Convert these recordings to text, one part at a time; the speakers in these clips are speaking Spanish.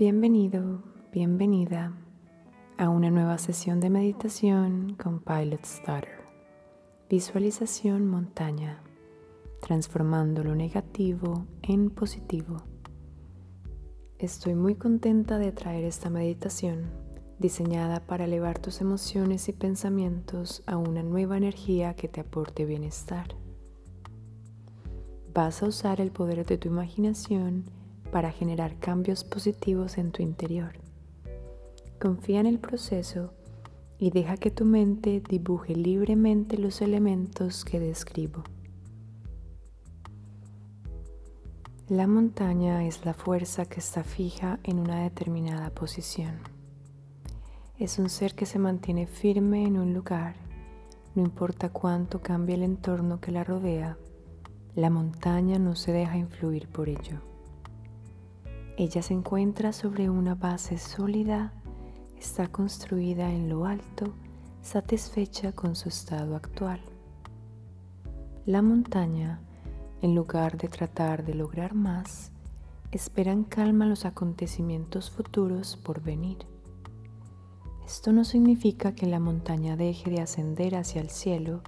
Bienvenido, bienvenida a una nueva sesión de meditación con Pilot Starter. Visualización montaña, transformando lo negativo en positivo. Estoy muy contenta de traer esta meditación diseñada para elevar tus emociones y pensamientos a una nueva energía que te aporte bienestar. Vas a usar el poder de tu imaginación para generar cambios positivos en tu interior. Confía en el proceso y deja que tu mente dibuje libremente los elementos que describo. La montaña es la fuerza que está fija en una determinada posición. Es un ser que se mantiene firme en un lugar, no importa cuánto cambie el entorno que la rodea, la montaña no se deja influir por ello. Ella se encuentra sobre una base sólida, está construida en lo alto, satisfecha con su estado actual. La montaña, en lugar de tratar de lograr más, espera en calma los acontecimientos futuros por venir. Esto no significa que la montaña deje de ascender hacia el cielo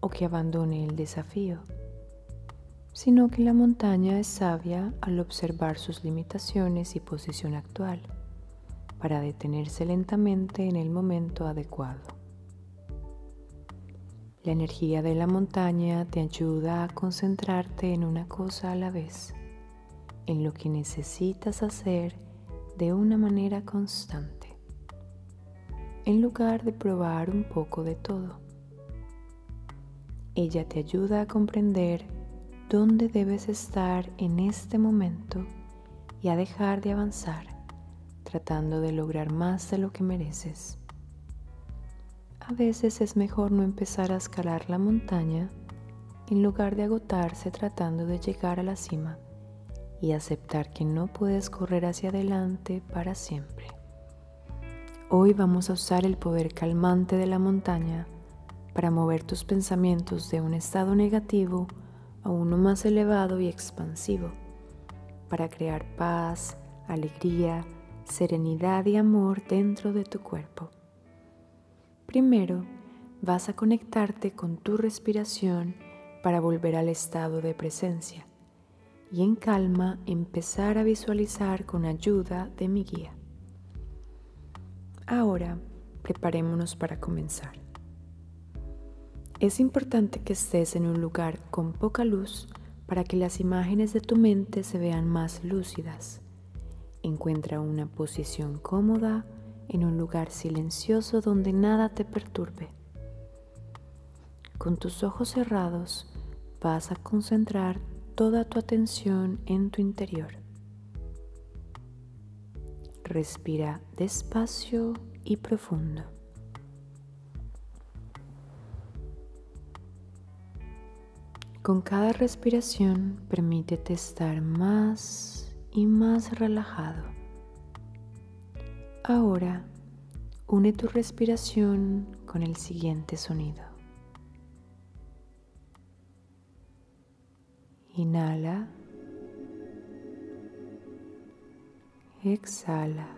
o que abandone el desafío sino que la montaña es sabia al observar sus limitaciones y posición actual, para detenerse lentamente en el momento adecuado. La energía de la montaña te ayuda a concentrarte en una cosa a la vez, en lo que necesitas hacer de una manera constante, en lugar de probar un poco de todo. Ella te ayuda a comprender dónde debes estar en este momento y a dejar de avanzar tratando de lograr más de lo que mereces. A veces es mejor no empezar a escalar la montaña en lugar de agotarse tratando de llegar a la cima y aceptar que no puedes correr hacia adelante para siempre. Hoy vamos a usar el poder calmante de la montaña para mover tus pensamientos de un estado negativo a uno más elevado y expansivo, para crear paz, alegría, serenidad y amor dentro de tu cuerpo. Primero, vas a conectarte con tu respiración para volver al estado de presencia y en calma empezar a visualizar con ayuda de mi guía. Ahora, preparémonos para comenzar. Es importante que estés en un lugar con poca luz para que las imágenes de tu mente se vean más lúcidas. Encuentra una posición cómoda en un lugar silencioso donde nada te perturbe. Con tus ojos cerrados vas a concentrar toda tu atención en tu interior. Respira despacio y profundo. Con cada respiración permítete estar más y más relajado. Ahora une tu respiración con el siguiente sonido. Inhala. Exhala.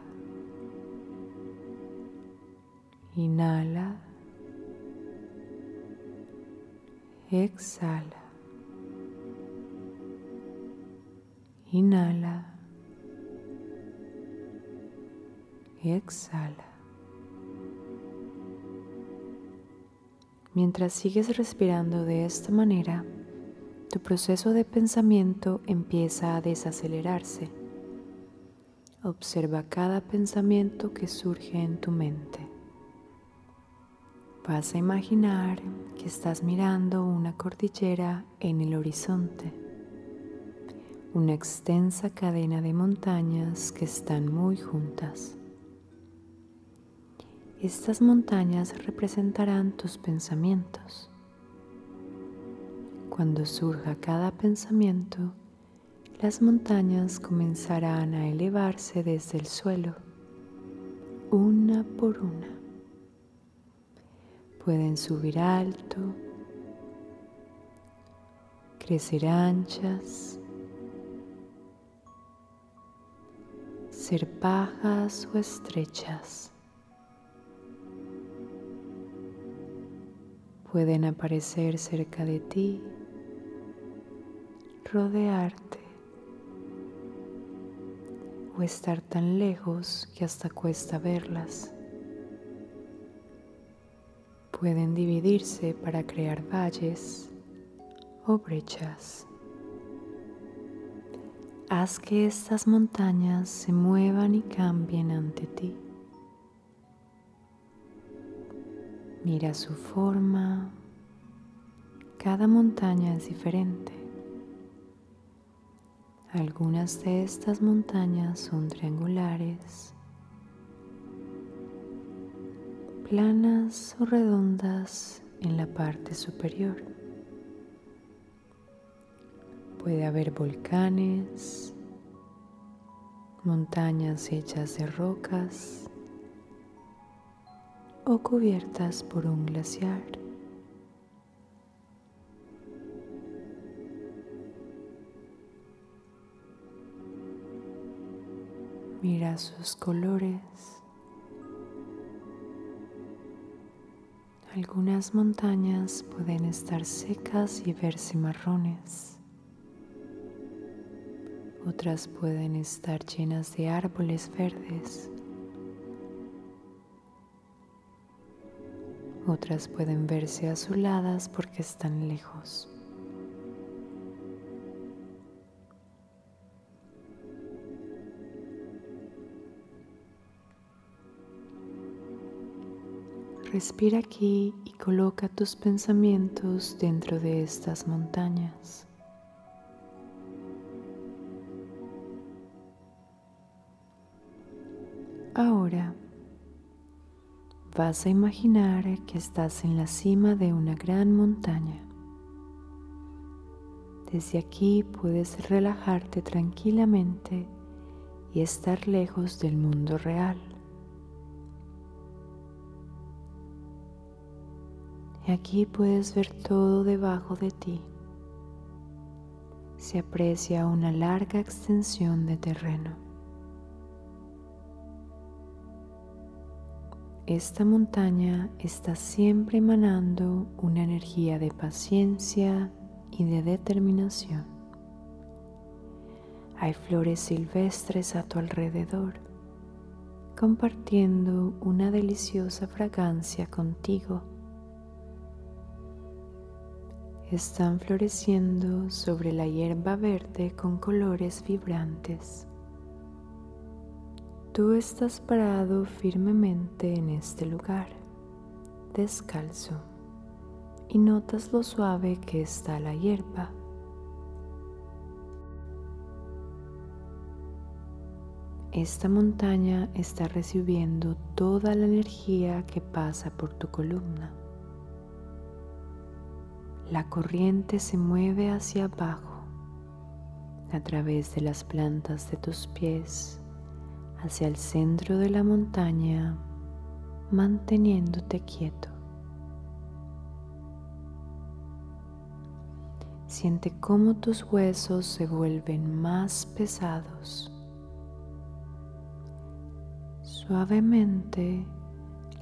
Inhala. Exhala. Inhala. Y exhala. Mientras sigues respirando de esta manera, tu proceso de pensamiento empieza a desacelerarse. Observa cada pensamiento que surge en tu mente. Vas a imaginar que estás mirando una cordillera en el horizonte una extensa cadena de montañas que están muy juntas. Estas montañas representarán tus pensamientos. Cuando surja cada pensamiento, las montañas comenzarán a elevarse desde el suelo, una por una. Pueden subir alto, crecer anchas, ser bajas o estrechas. Pueden aparecer cerca de ti, rodearte o estar tan lejos que hasta cuesta verlas. Pueden dividirse para crear valles o brechas. Haz que estas montañas se muevan y cambien ante ti. Mira su forma. Cada montaña es diferente. Algunas de estas montañas son triangulares, planas o redondas en la parte superior. Puede haber volcanes, montañas hechas de rocas o cubiertas por un glaciar. Mira sus colores. Algunas montañas pueden estar secas y verse marrones. Otras pueden estar llenas de árboles verdes. Otras pueden verse azuladas porque están lejos. Respira aquí y coloca tus pensamientos dentro de estas montañas. Ahora vas a imaginar que estás en la cima de una gran montaña. Desde aquí puedes relajarte tranquilamente y estar lejos del mundo real. Y aquí puedes ver todo debajo de ti. Se aprecia una larga extensión de terreno. Esta montaña está siempre emanando una energía de paciencia y de determinación. Hay flores silvestres a tu alrededor, compartiendo una deliciosa fragancia contigo están floreciendo sobre la hierba verde con colores vibrantes. Tú estás parado firmemente en este lugar, descalzo, y notas lo suave que está la hierba. Esta montaña está recibiendo toda la energía que pasa por tu columna la corriente se mueve hacia abajo a través de las plantas de tus pies hacia el centro de la montaña manteniéndote quieto. Siente cómo tus huesos se vuelven más pesados. Suavemente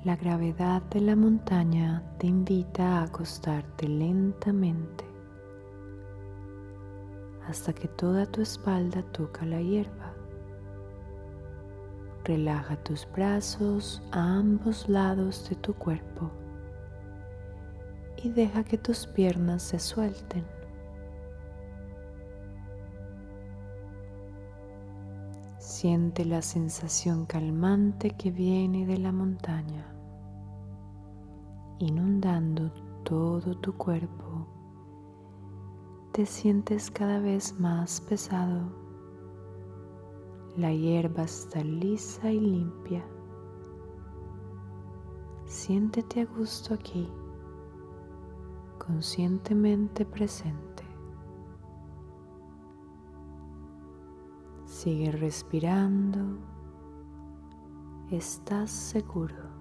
la gravedad de la montaña te invita a acostarte lentamente hasta que toda tu espalda toca la hierba. Relaja tus brazos a ambos lados de tu cuerpo y deja que tus piernas se suelten. Siente la sensación calmante que viene de la montaña inundando todo tu cuerpo, te sientes cada vez más pesado. La hierba está lisa y limpia. Siéntete a gusto aquí, conscientemente presente. Sigue respirando. Estás seguro.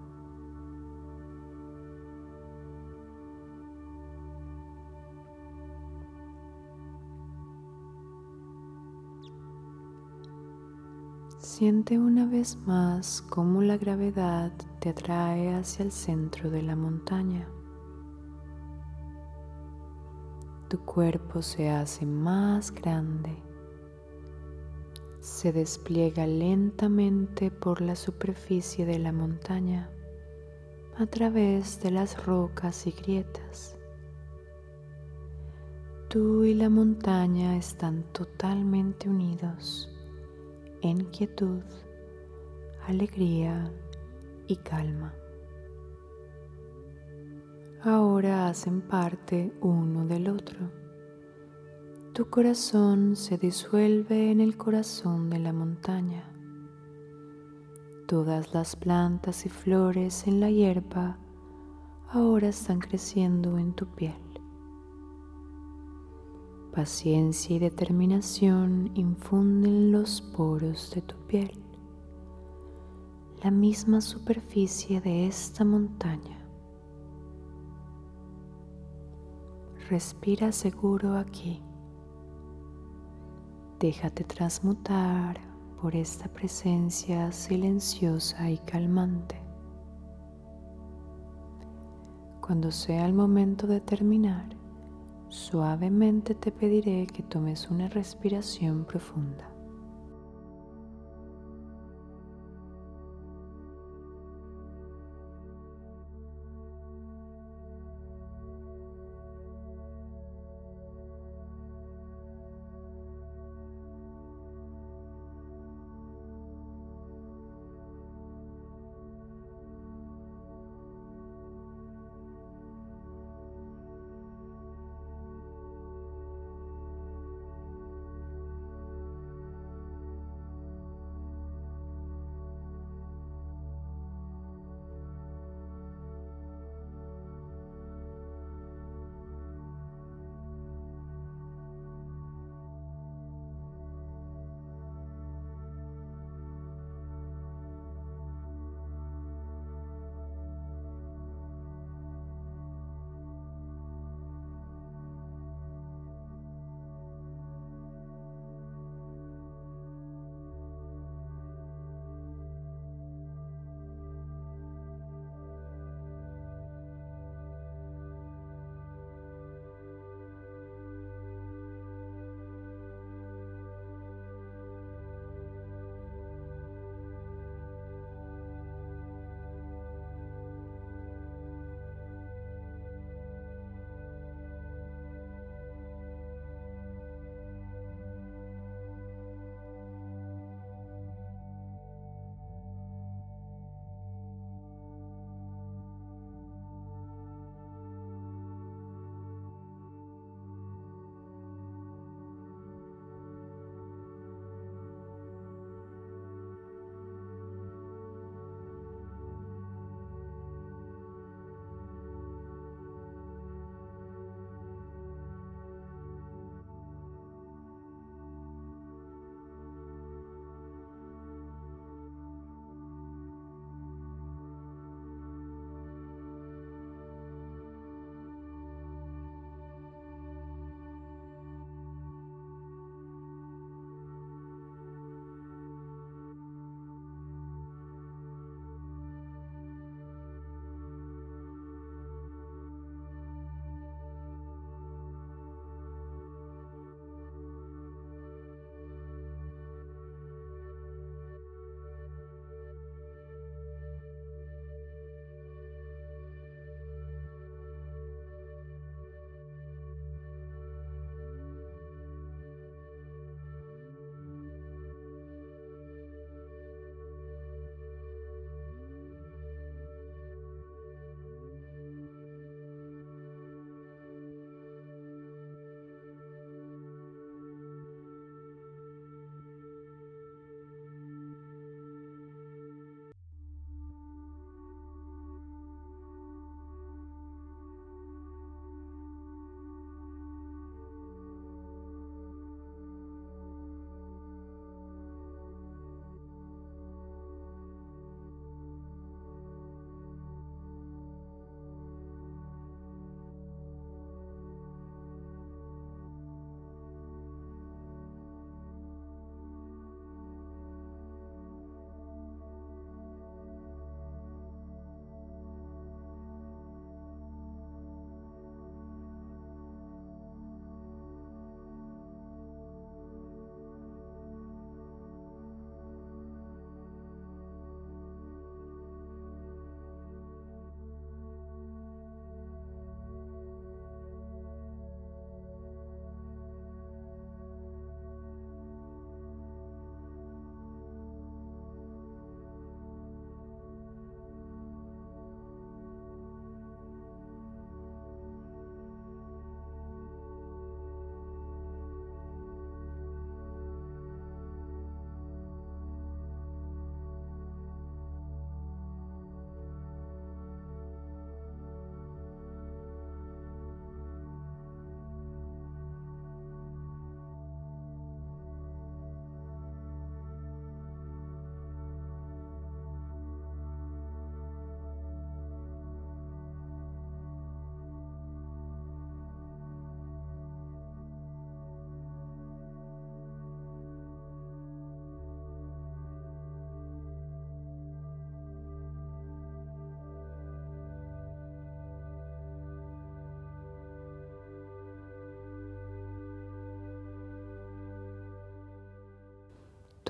Siente una vez más cómo la gravedad te atrae hacia el centro de la montaña. Tu cuerpo se hace más grande. Se despliega lentamente por la superficie de la montaña a través de las rocas y grietas. Tú y la montaña están totalmente unidos en quietud, alegría y calma. Ahora hacen parte uno del otro. Tu corazón se disuelve en el corazón de la montaña. Todas las plantas y flores en la hierba ahora están creciendo en tu piel. Paciencia y determinación infunden los poros de tu piel, la misma superficie de esta montaña. Respira seguro aquí. Déjate transmutar por esta presencia silenciosa y calmante. Cuando sea el momento de terminar, Suavemente te pediré que tomes una respiración profunda.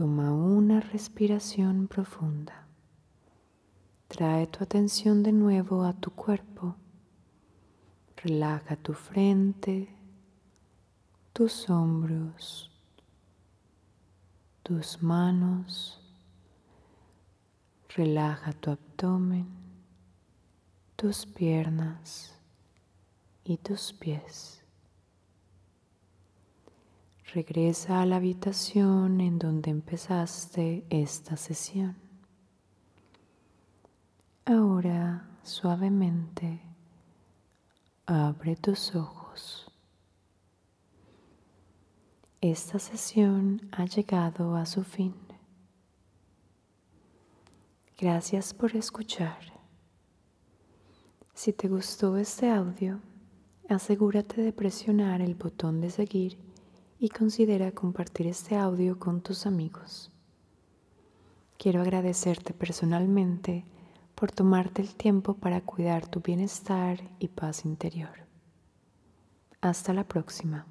Toma una respiración profunda. Trae tu atención de nuevo a tu cuerpo. Relaja tu frente, tus hombros, tus manos. Relaja tu abdomen, tus piernas y tus pies. Regresa a la habitación en donde empezaste esta sesión. Ahora suavemente abre tus ojos. Esta sesión ha llegado a su fin. Gracias por escuchar. Si te gustó este audio, asegúrate de presionar el botón de seguir y considera compartir este audio con tus amigos. Quiero agradecerte personalmente por tomarte el tiempo para cuidar tu bienestar y paz interior. Hasta la próxima.